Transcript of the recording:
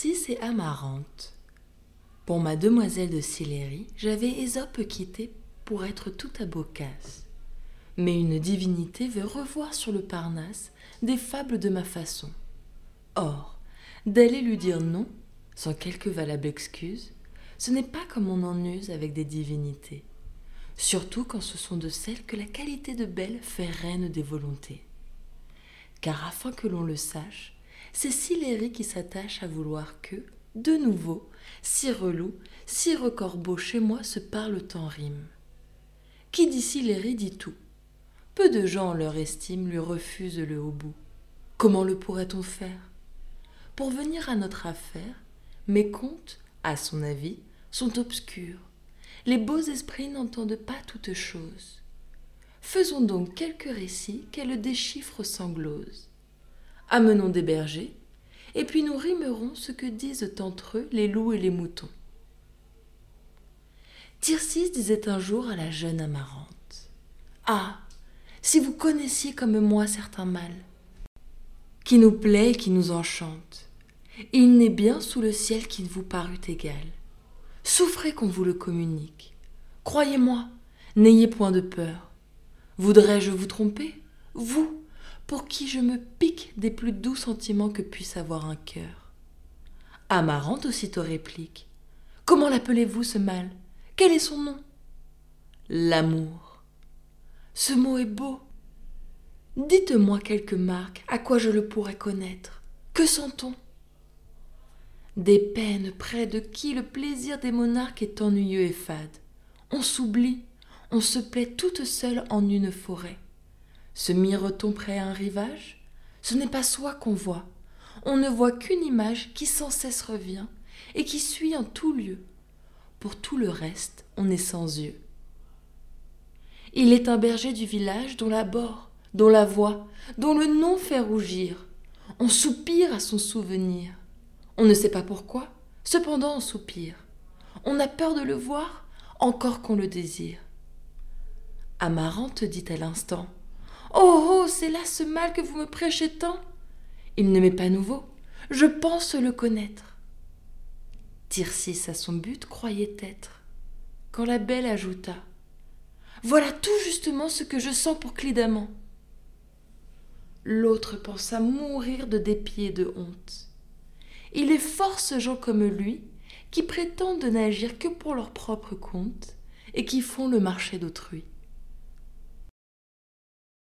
Tircis et Amarante. Pour ma demoiselle de Sillery, j'avais Ésope quitté pour être tout à Boccace. Mais une divinité veut revoir sur le Parnasse des fables de ma façon. Or, d'aller lui dire non, sans quelque valable excuse, ce n'est pas comme on en use avec des divinités, surtout quand ce sont de celles que la qualité de belle fait reine des volontés. Car afin que l'on le sache, c'est Sillery qui s'attache à vouloir que, de nouveau, si relou, si recorbeau chez moi se parlent en rime. Qui dit Sillery dit tout. Peu de gens en leur estime lui refusent le haut bout. Comment le pourrait-on faire? Pour venir à notre affaire, mes contes, à son avis, sont obscurs. Les beaux esprits n'entendent pas toutes choses. Faisons donc quelques récits qu'elle déchiffre sans glose amenons des bergers, et puis nous rimerons ce que disent entre eux les loups et les moutons. Tircis disait un jour à la jeune Amarante Ah, si vous connaissiez comme moi certains mâles, qui nous plaît et qui nous enchante, il n'est bien sous le ciel qui vous parut égal. Souffrez qu'on vous le communique. Croyez-moi, n'ayez point de peur. Voudrais-je vous tromper? Vous, pour qui je me pique des plus doux sentiments que puisse avoir un cœur. Amarante aussitôt réplique. Comment l'appelez-vous ce mal Quel est son nom? L'amour. Ce mot est beau. Dites-moi quelques marques, à quoi je le pourrais connaître. Que sent-on? Des peines près de qui le plaisir des monarques est ennuyeux et fade. On s'oublie, on se plaît toute seule en une forêt. Se mire-t-on près à un rivage? Ce n'est pas soi qu'on voit. On ne voit qu'une image qui sans cesse revient et qui suit en tout lieu. Pour tout le reste, on est sans yeux. Il est un berger du village dont la bord, dont la voix, dont le nom fait rougir. On soupire à son souvenir. On ne sait pas pourquoi, cependant on soupire. On a peur de le voir, encore qu'on le désire. Amarante dit à l'instant Oh, oh, c'est là ce mal que vous me prêchez tant. Il ne m'est pas nouveau. Je pense le connaître. Tircis à son but croyait être, quand la belle ajouta Voilà tout justement ce que je sens pour Clédamant. L'autre pensa mourir de dépit et de honte. Il est force gens comme lui qui prétendent n'agir que pour leur propre compte et qui font le marché d'autrui.